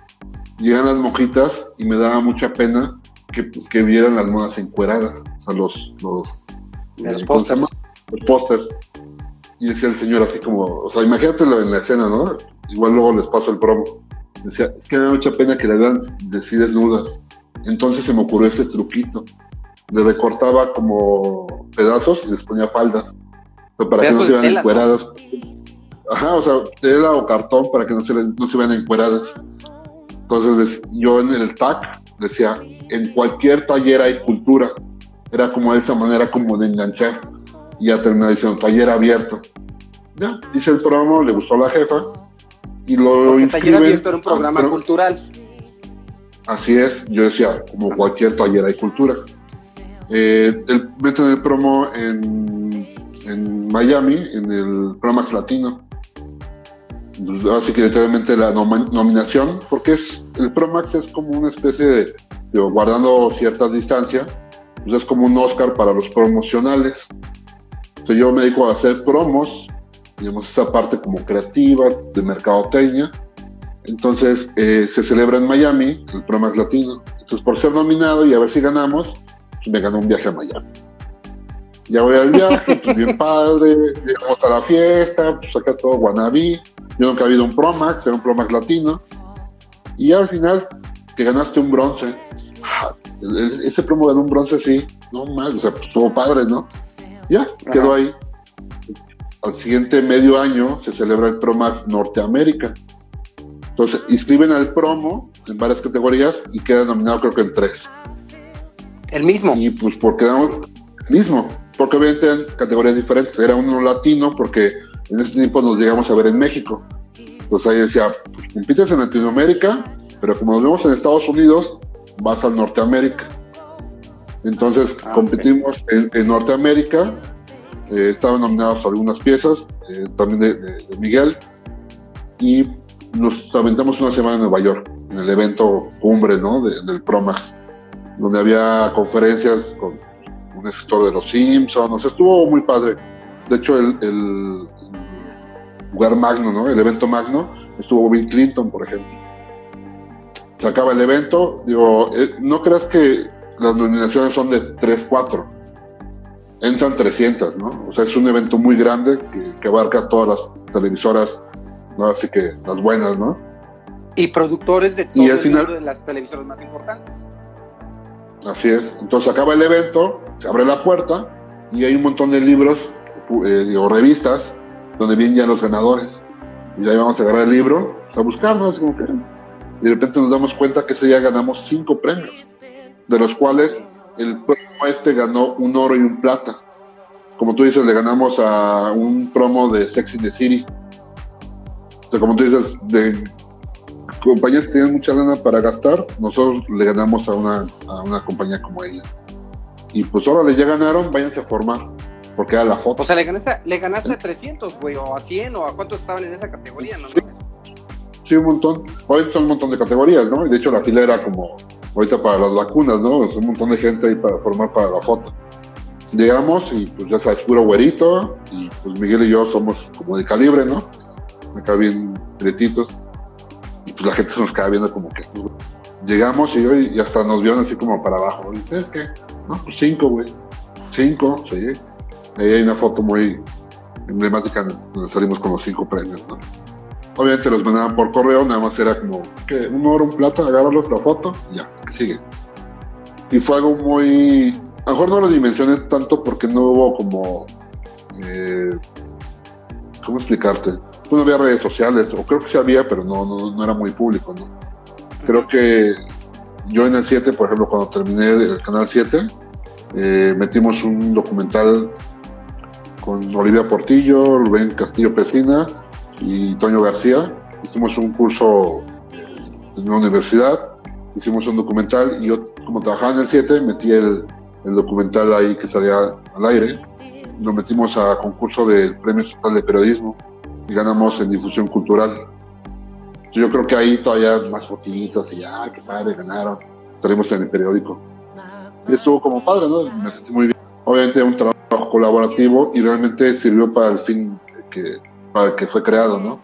Llegan las monjitas y me daba mucha pena que, que vieran las monas encueradas, o sea, los, los, De los eh, ¿cómo se pósters. Los pósters. Y decía el señor así como, o sea, imagínatelo en la escena, ¿no? Igual luego les paso el promo. Decía, es que me da mucha pena que la vean de sí desnudas. Entonces se me ocurrió ese truquito. Le recortaba como pedazos y les ponía faldas. Pero para que no se vean encueradas. Ajá, o sea, tela o cartón para que no se, no se vean encueradas. Entonces yo en el TAC decía, en cualquier taller hay cultura. Era como de esa manera como de enganchar. Y ya terminé diciendo, taller abierto. Ya, hice el promo, le gustó a la jefa. Y lo Porque Taller Abierto era un programa pro- cultural. Así es, yo decía, como cualquier taller hay cultura. Eh, el, meten el promo en, en Miami, en el Promax Latino. Así que literalmente la nominación, porque es el Promax es como una especie de, digo, guardando cierta distancia, pues es como un Oscar para los promocionales. Entonces yo me dedico a hacer promos, digamos, esa parte como creativa, de mercadotecnia, entonces eh, se celebra en Miami, el Promax Latino. Entonces por ser nominado y a ver si ganamos, pues, me ganó un viaje a Miami. Ya voy al viaje, pues bien padre, llegamos a la fiesta, pues acá todo guanabí. Yo nunca había ido a un Promax, era un Promax Latino. Y ya al final, que ganaste un bronce. Ah, el- Ese promo ganó un bronce, sí, no más, o sea, pues, estuvo padre, ¿no? Ya, quedó ahí. Al siguiente medio año se celebra el Promax Norteamérica. Entonces, inscriben al promo en varias categorías y queda nominado creo que en tres. El mismo. Y pues por quedamos mismo, porque obviamente eran categorías diferentes. Era uno latino porque en ese tiempo nos llegamos a ver en México. Pues ahí decía, pues compites en Latinoamérica, pero como nos vemos en Estados Unidos, vas al Norteamérica. Entonces Ah, competimos en, en Norteamérica, eh, estaban nominados algunas piezas, eh, también de, Miguel, y nos aventamos una semana en Nueva York, en el evento cumbre ¿no? de- del Promax, donde había conferencias con un escritor de los Simpsons, o estuvo muy padre. De hecho, el, el lugar magno, ¿no? el evento magno, estuvo Bill Clinton, por ejemplo. Se acaba el evento, digo, eh, no creas que las nominaciones son de 3, 4. Entran 300, ¿no? O sea, es un evento muy grande que, que abarca todas las televisoras, ¿no? Así que las buenas, ¿no? Y productores de todo Y al el final- mundo de las televisoras más importantes. Así es. Entonces acaba el evento, se abre la puerta y hay un montón de libros eh, o revistas donde vienen ya los ganadores. Y ahí vamos a agarrar el libro, a buscarnos, como que. Y de repente nos damos cuenta que ese día ganamos cinco premios, de los cuales el promo este ganó un oro y un plata. Como tú dices, le ganamos a un promo de Sex in the City. O sea, como tú dices, de compañías que tienen mucha lana para gastar, nosotros le ganamos a una, a una compañía como ellas. Y pues órale, ya ganaron, váyanse a formar, porque era la foto. O sea, le ganaste, le ganaste a 300, güey, o a 100, o a cuántos estaban en esa categoría, ¿no? Sí, un montón. Ahorita son un montón de categorías, ¿no? Y de hecho la fila era como ahorita para las vacunas, ¿no? Es un montón de gente ahí para formar para la foto. Llegamos y pues ya sabes, puro güerito, y pues Miguel y yo somos como de calibre, ¿no? Acá bien prietitos. Y pues la gente se nos queda viendo como que, llegamos y, y hasta nos vieron así como para abajo. Y ¿Es qué? Pues cinco, güey. Cinco, sí. Ahí hay una foto muy emblemática donde salimos con los cinco premios, ¿no? Obviamente los mandaban por correo, nada más era como, que Un oro, un plata, agárralos la foto, ya, que sigue. Y fue algo muy... A lo mejor no lo dimensioné tanto porque no hubo como... Eh, ¿Cómo explicarte? Pues no había redes sociales, o creo que sí había, pero no, no, era muy público, ¿no? Creo que yo en el 7, por ejemplo, cuando terminé el canal 7, eh, metimos un documental con Olivia Portillo, Rubén Castillo Pesina y Toño García. Hicimos un curso en una universidad, hicimos un documental y yo, como trabajaba en el 7, metí el, documental ahí que salía al aire. Lo metimos a concurso del Premio Estatal de Periodismo y ganamos en difusión cultural. Yo creo que ahí todavía más fotitos y ya, qué padre, ganaron. Estaremos en el periódico. Y estuvo como padre, ¿no? Me sentí muy bien. Obviamente un trabajo colaborativo y realmente sirvió para el fin que, para el que fue creado, ¿no?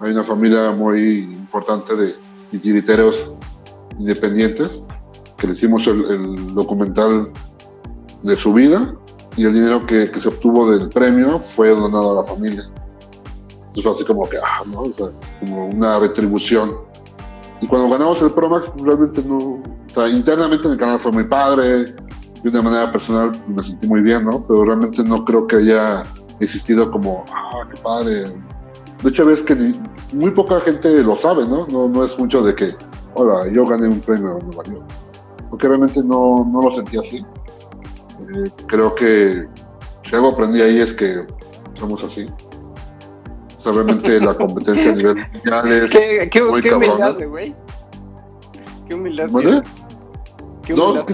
Hay una familia muy importante de titiriteros independientes que le hicimos el, documental de su vida y el dinero que, se obtuvo del premio fue donado a la familia. Entonces fue así como que, ah, ¿no? O sea, como una retribución. Y cuando ganamos el Promax, pues, realmente no, o sea, internamente en el canal fue muy padre, de una manera personal me sentí muy bien, ¿no? Pero realmente no creo que haya existido como, ah, qué padre. De hecho, ves que muy poca gente lo sabe, ¿no? ¿no? No es mucho de que, hola, yo gané un premio en Nueva York. Porque realmente no, no lo sentí así. Eh, creo que si algo aprendí ahí es que somos así. O sea, realmente la competencia a nivel mundial es ¿Qué, qué, muy qué humildad, güey. Qué humildad. ¿Vale? Qué no, es que,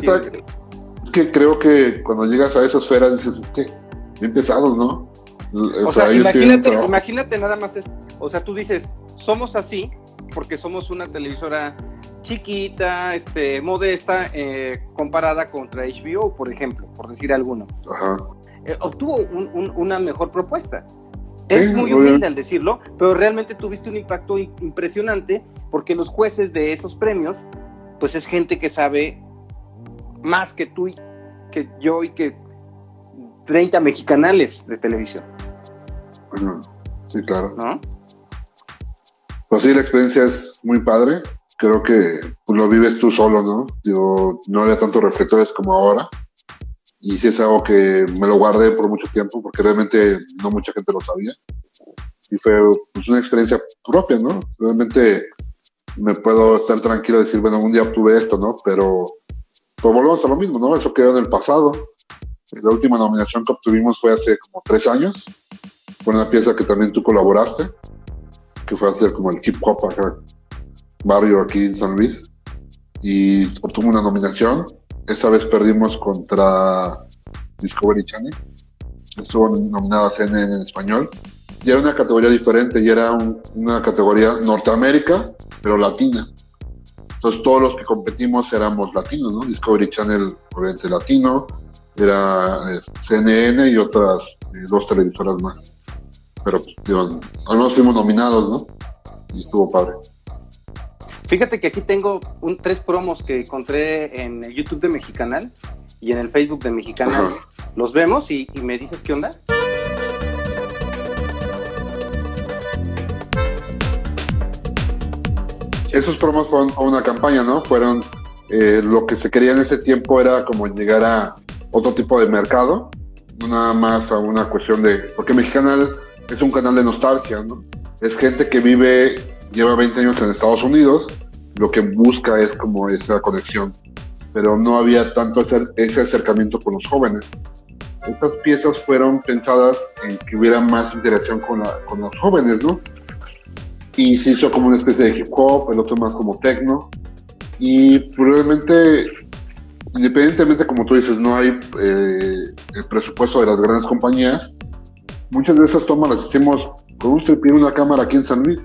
es que, creo que cuando llegas a esa esfera dices, es que bien pesados, ¿no? O, sea, imagínate, imagínate nada más esto. O sea, tú dices, somos así porque somos una televisora chiquita, este, modesta, eh, comparada contra HBO, por ejemplo, por decir alguno. Ajá. Eh, obtuvo una mejor propuesta. Es muy humilde al decirlo, pero realmente tuviste un impacto impresionante porque los jueces de esos premios, pues es gente que sabe más que tú y que yo y que 30 mexicanales de televisión. Sí, claro. ¿No? Pues sí, la experiencia es muy padre. Creo que pues, lo vives tú solo, ¿no? Yo no había tantos reflectores como ahora. Y sí es algo que me lo guardé por mucho tiempo porque realmente no mucha gente lo sabía. Y fue pues, una experiencia propia, ¿no? Realmente me puedo estar tranquilo y decir, bueno, un día obtuve esto, ¿no? Pero pues volvemos a lo mismo, ¿no? Eso quedó en el pasado. La última nominación que obtuvimos fue hace como tres años. Fue una pieza que también tú colaboraste que fue hacer como el hip hop acá, barrio aquí en San Luis, y obtuvo una nominación. Esa vez perdimos contra Discovery Channel. Estuvo nominada CNN en español. Y era una categoría diferente, y era una categoría Norteamérica, pero latina. Entonces todos los que competimos éramos latinos, ¿no? Discovery Channel, obviamente latino, era eh, CNN y otras eh, dos televisoras más pero digo, al menos fuimos nominados, ¿no? Y estuvo padre. Fíjate que aquí tengo un, tres promos que encontré en el YouTube de Mexicanal y en el Facebook de Mexicanal. Los vemos y, me dices qué onda. Esos promos fueron una campaña, ¿no? Fueron eh, lo que se quería en ese tiempo era como llegar a otro tipo de mercado, no nada más a una cuestión de. Porque Mexicanal es un canal de nostalgia, ¿no? Es gente que vive, lleva 20 años en Estados Unidos, lo que busca es como esa conexión, pero no había tanto ese, acercamiento con los jóvenes. Estas piezas fueron pensadas en que hubiera más interacción con, con los jóvenes, ¿no? Y se hizo como una especie de hip hop, el otro más como techno. Y probablemente, independientemente, como tú dices, no hay eh, el presupuesto de las grandes compañías, muchas de esas tomas las hicimos con un y una cámara aquí en San Luis.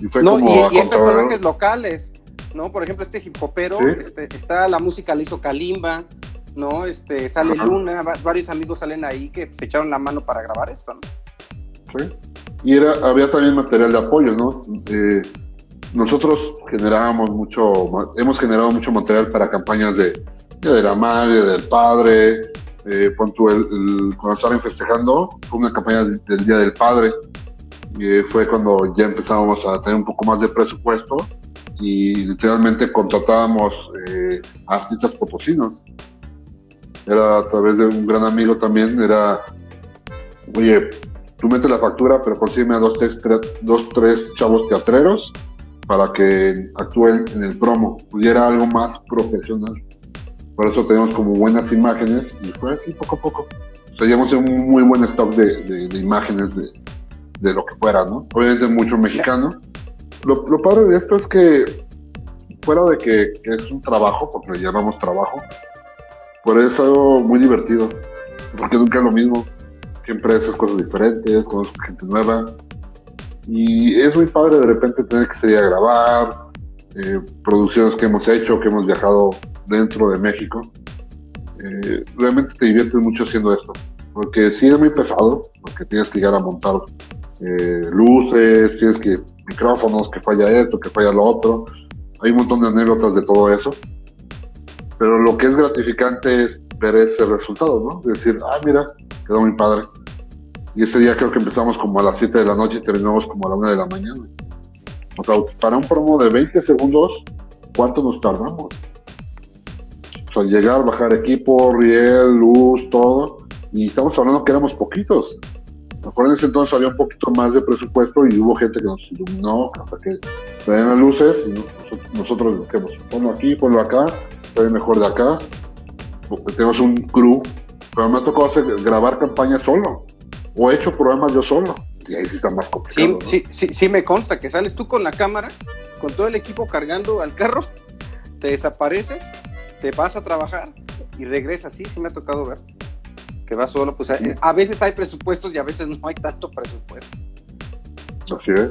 Y fue no, y, hay personajes locales, ¿no? Por ejemplo, este hip hopero, este, está la música la hizo Kalimba, ¿no? Este, sale Luna, varios amigos salen ahí que se echaron la mano para grabar esto, ¿no? Sí. Y era, había también material de apoyo, ¿no? Eh, nosotros generábamos mucho, hemos generado mucho material para campañas de, de la madre, del padre, eh, el, cuando estaban festejando, fue una campaña del Día del Padre, y fue cuando ya empezábamos a tener un poco más de presupuesto y literalmente contratábamos eh, artistas potosinos. Era a través de un gran amigo también, era, oye, tú metes la factura, pero consígueme a dos, tres, dos, tres chavos teatreros para que actúen en el promo, pudiera algo más profesional. Por eso tenemos como buenas imágenes y fue así poco a poco. O sea, llevamos un muy buen stock de, de, imágenes de, de, lo que fuera, ¿no? Obviamente mucho mexicano. Lo, lo, padre de esto es que, fuera de que, que, es un trabajo, porque le llamamos trabajo, pero es algo muy divertido, porque nunca es lo mismo. Siempre haces cosas diferentes, conozco gente nueva. Y es muy padre de repente tener que salir a grabar, eh, producciones que hemos hecho, que hemos viajado dentro de México. Eh, realmente te diviertes mucho haciendo esto, porque sí es muy pesado, porque tienes que llegar a montar eh, luces, tienes que micrófonos, que falla esto, que falla lo otro. Hay un montón de anécdotas de todo eso. Pero lo que es gratificante es ver ese resultado, ¿no? decir, ah, mira, quedó muy padre. Y ese día creo que empezamos como a las 7 de la noche y terminamos como a la 1 de la mañana. O sea, para un promo de 20 segundos, ¿cuánto nos tardamos? O sea, llegar, bajar equipo, riel, luz, todo. Y estamos hablando que éramos poquitos. Mejor en ese entonces había un poquito más de presupuesto y hubo gente que nos iluminó hasta que traían las luces y nosotros, dijimos, ponlo aquí, ponlo acá, se mejor de acá, porque tenemos un crew. Pero me ha tocado hacer, grabar campañas solo, o he hecho programas yo solo, y ahí sí está más complicado. Sí, sí, sí, sí me consta que sales tú con la cámara, con todo el equipo cargando al carro, te desapareces te vas a trabajar y regresas, sí, sí me ha tocado ver que vas solo, pues a, veces hay presupuestos y a veces no hay tanto presupuesto. Así es.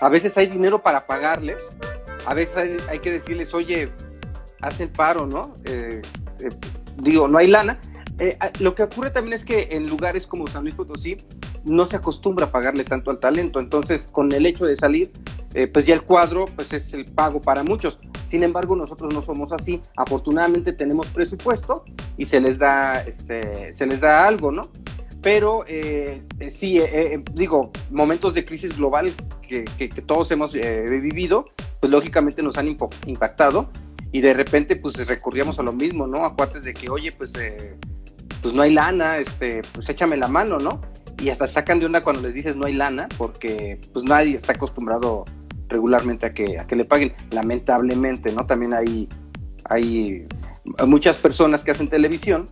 A veces hay dinero para pagarles, a veces hay, que decirles, oye, haz el paro, ¿no? Eh, eh, digo, no hay lana. Eh, lo que ocurre también es que en lugares como San Luis Potosí no se acostumbra a pagarle tanto al talento, entonces con el hecho de salir, pues ya el cuadro pues es el pago para muchos. Sin embargo, nosotros no somos así. Afortunadamente tenemos presupuesto y se les da, este, se les da algo, ¿no? Pero eh, eh, sí, eh, digo, momentos de crisis global que, todos hemos vivido, pues lógicamente nos han impactado y de repente pues recurríamos a lo mismo, ¿no? A cuates de que, oye, pues, pues no hay lana, este, pues échame la mano, ¿no? Y hasta sacan de onda cuando les dices no hay lana, porque pues nadie está acostumbrado regularmente a que, a que le paguen. Lamentablemente, ¿no? También hay, hay muchas personas que hacen televisión,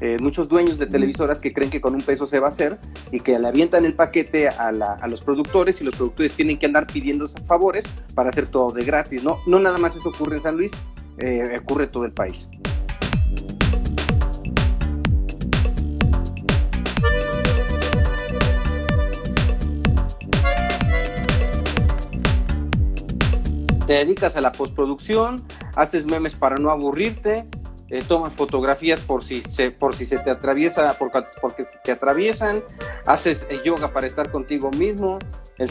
eh, muchos dueños de televisoras que creen que con un peso se va a hacer y que le avientan el paquete a, los productores y los productores tienen que andar pidiendo favores para hacer todo de gratis, ¿no? No nada más eso ocurre en San Luis, eh, ocurre en todo el país. Te dedicas a la postproducción, haces memes para no aburrirte, eh, tomas fotografías por si se, por si se te atraviesa, porque te atraviesan, haces eh, yoga para estar contigo mismo, el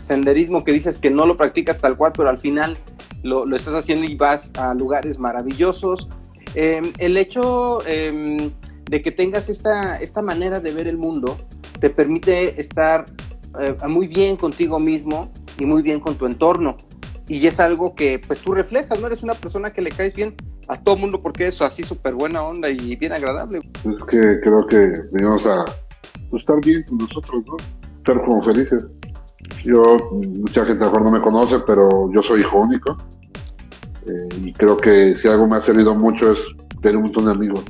senderismo que dices que no lo practicas tal cual, pero al final lo, estás haciendo y vas a lugares maravillosos. Em, el hecho em, de que tengas esta, esta manera de ver el mundo te permite estar eh, muy bien contigo mismo y muy bien con tu entorno. Y es algo que pues tú reflejas, ¿no? Eres una persona que le caes bien a todo mundo porque es así súper buena onda y bien agradable. Es que creo que venimos a pues, estar bien con nosotros, ¿no? Estar como felices. Yo, mucha gente a mejor no me conoce, pero yo soy hijo único. Eh, y creo que si algo me ha servido mucho es tener un montón de amigos.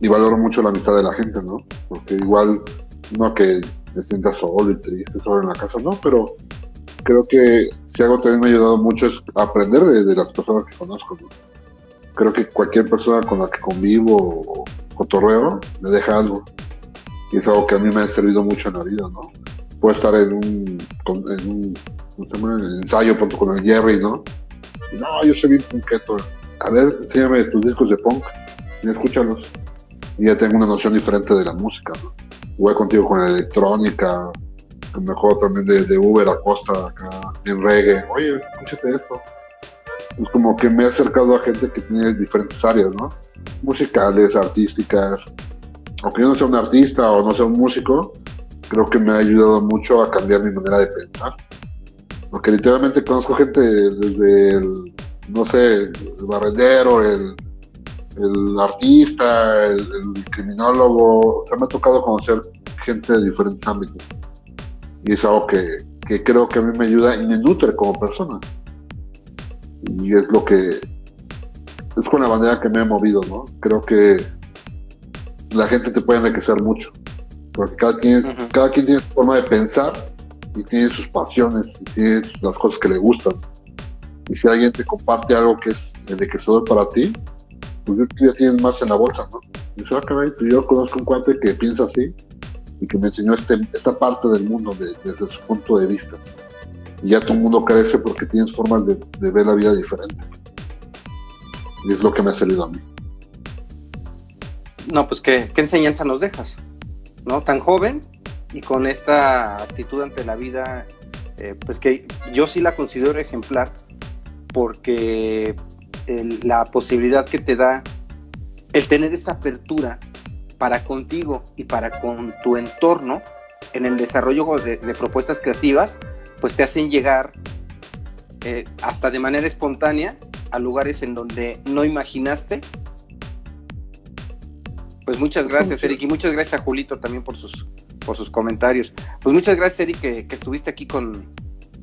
Y valoro mucho la amistad de la gente, ¿no? Porque igual, no que me sienta solo y triste solo en la casa, no, pero creo que si algo también me ha ayudado mucho es aprender de, las personas que conozco. Creo que cualquier persona con la que convivo o cotorreo me deja algo. Y es algo que a mí me ha servido mucho en la vida, ¿no? Puedo estar en un, en un ensayo con el Jerry, ¿no? no, yo soy bien punketo. A ver, enséñame tus discos de punk y escúchalos. Y ya tengo una noción diferente de la música, ¿no? Voy contigo con electrónica, me acuerdo también de, de Uber Acosta acá en reggae, oye, escúchate esto. Es como que me he acercado a gente que tiene diferentes áreas, ¿no? Musicales, artísticas. Aunque yo no sea un artista o no sea un músico, creo que me ha ayudado mucho a cambiar mi manera de pensar. Porque literalmente conozco gente desde el, no sé, el barrendero, el, el artista, el, el criminólogo. O sea, me ha tocado conocer gente de diferentes ámbitos. Y es algo que, que creo que a mí me ayuda y me nutre como persona. Y es lo que, es con la manera que me he movido, ¿no? Creo que la gente te puede enriquecer mucho. Porque cada quien, cada quien tiene su forma de pensar y tiene sus pasiones y tiene las cosas que le gustan. Y si alguien te comparte algo que es enriquecedor para ti, pues ya- tienes más en la bolsa, ¿no? Y dices, ah, caray, pues yo conozco un cuate que piensa así y que me enseñó este, esta parte del mundo de- desde su punto de vista. Y ya tu mundo crece porque tienes formas de, ver la vida diferente. Y es lo que me ha salido a mí. No, pues qué, qué enseñanza nos dejas, ¿no? Tan joven y con esta actitud ante la vida, eh, pues que yo sí la considero ejemplar porque el- la posibilidad que te da el tener esa apertura para contigo y para con tu entorno en el desarrollo de, de propuestas creativas, pues te hacen llegar eh, hasta de manera espontánea a lugares en donde no imaginaste pues muchas gracias, Eric, y muchas gracias a Julito también por sus, por sus comentarios. Pues muchas gracias, Eric, que, que estuviste aquí con,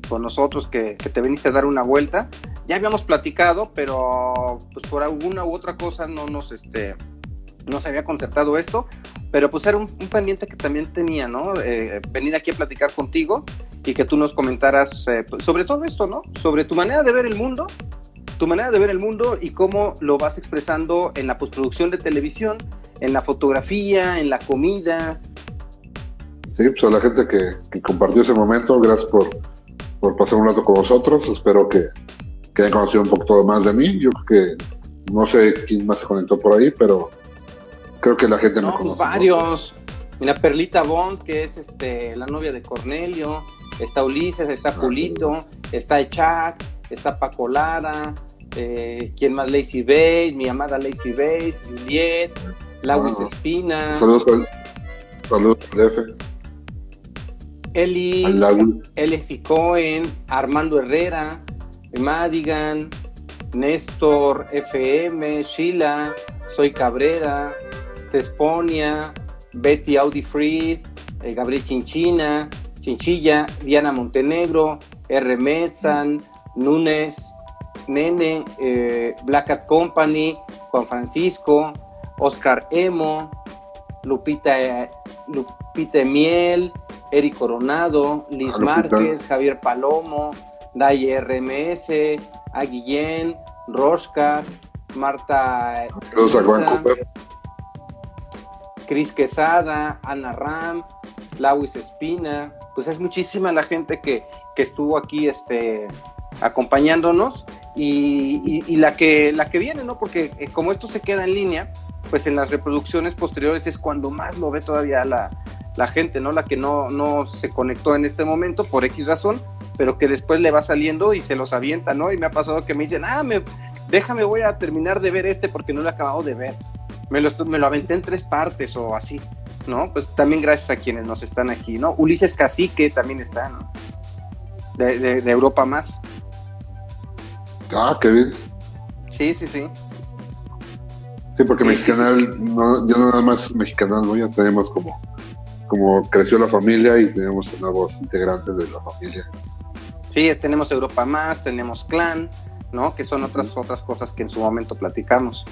con nosotros, que, que te viniste a dar una vuelta. Ya habíamos platicado, pero pues por alguna u otra cosa no nos, este, no se había concertado esto, pero pues era un, pendiente que también tenía, ¿no? Eh, venir aquí a platicar contigo y que tú nos comentaras eh, pues, sobre todo esto, ¿no? Sobre tu manera de ver el mundo, tu manera de ver el mundo y cómo lo vas expresando en la postproducción de televisión, en la fotografía, en la comida. Sí, pues a la gente que, que compartió ese momento, gracias por, por pasar un rato con nosotros. Espero que, que hayan conocido un poquito más de mí. Yo creo que no sé quién más se conectó por ahí, pero creo que la gente me No, pues conoce. ¿no? varios. Mira, Perlita Bond, que es este la novia de Cornelio, está Ulises, está Ah, Julito, está Echak, está Paco Lara, eh, ¿quién más? Lacey Bates, mi amada Lacey Bates, Juliet, Lawis Ah. Espina, Saludos al, saludos al DF, Eli. Elsie Cohen, Armando Herrera, Madigan, Néstor, FM, Sheila, Soy Cabrera, Tesponia, Betty Audi Fried, eh, Gabriel Chinchina, Chinchilla, Diana Montenegro, R. Metzan, Núñez, Nene, eh, Black Cat Company, Juan Francisco, Oscar Emo, Lupita, eh, Lupita Miel, Eric Coronado, Liz. Márquez, Javier Palomo, Day RMS, A Guillén, Roscar, Marta eh, Saludos a Juan Isa, Cooper. Cris Quesada, Ana Ram, Lawis Espina, pues es muchísima la gente que, que estuvo aquí este, acompañándonos y, y- y la, que, la que viene, ¿no? Porque eh, como esto se queda en línea, pues en las reproducciones posteriores es cuando más lo ve todavía la, la gente, ¿no? La que no, no se conectó en este momento por X razón, pero que después le va saliendo y se los avienta, ¿no? Y me ha pasado que me dicen, ah, me, déjame, voy a terminar de ver este porque no lo he acabado de ver me lo, me lo aventé en tres partes o así, ¿no? Pues también gracias a quienes nos están aquí, ¿no? Ulises Cacique también está, ¿no? De, de- de Europa más. Ah, qué bien. Sí, sí, sí. Sí, porque Sí, Mexicanal, No, ya no nada más Mexicanal, ¿no? Ya tenemos como, como creció la familia y tenemos nuevos integrantes de la familia. Sí, tenemos Europa más, tenemos Clan, ¿no? Que son otras, otras cosas que en su momento platicamos.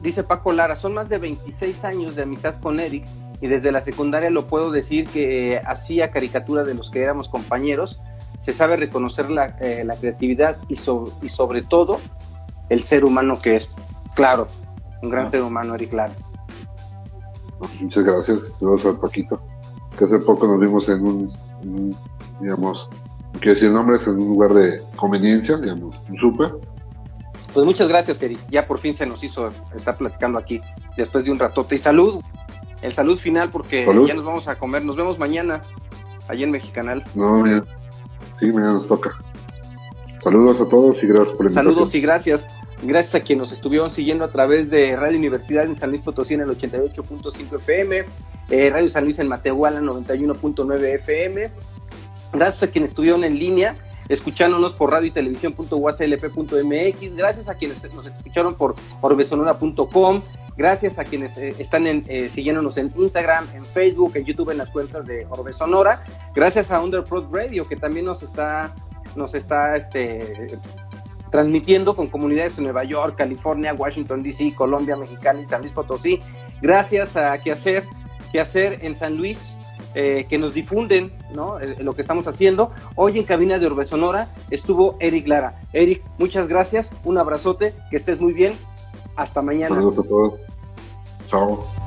Dice Paco Lara, son más de 26 años de amistad con Eric y desde la secundaria lo puedo decir que eh, hacía caricatura de los que éramos compañeros. Se sabe reconocer la, eh, la creatividad y, so- y sobre todo el ser humano que es. Claro, un gran ser humano, Eric Lara. Muchas gracias. Saludos al Paquito. Que hace poco nos vimos en un, un, digamos, no quiero decir nombres, en un lugar de conveniencia, digamos, un súper. Pues muchas gracias, Eric. Ya por fin se nos hizo estar platicando aquí después de un ratote. Y salud, el salud final, porque Salud. ya nos vamos a comer. Nos vemos mañana. allá en Mexicanal. No, ya. Sí, mañana nos toca. Saludos a todos y gracias por el Saludos y gracias. Gracias a quienes nos estuvieron siguiendo a través de Radio Universidad en San Luis Potosí en el 88.5 FM, eh, Radio San Luis en Matehuala 91.9 FM. Gracias a quienes estuvieron en línea escuchándonos por radio y televisión.uaclp.mx. Gracias a quienes nos escucharon por orbesonora.com. Gracias a quienes eh, están eh, siguiéndonos en Instagram, en Facebook, en YouTube, en las cuentas de Orbe Sonora. Gracias a Underprod Radio, que también nos está, nos está este, transmitiendo con comunidades en Nueva York, California, Washington, D.C., Colombia, Mexicali, San Luis Potosí. Gracias a Qué Hacer, Qué Hacer en San Luis, eh, que nos difunden ¿no? lo que estamos haciendo. Hoy en cabina de Orbe Sonora estuvo Eric Lara. Eric, muchas gracias, un abrazote, que estés muy bien. Hasta mañana. Saludos a todos. Chao.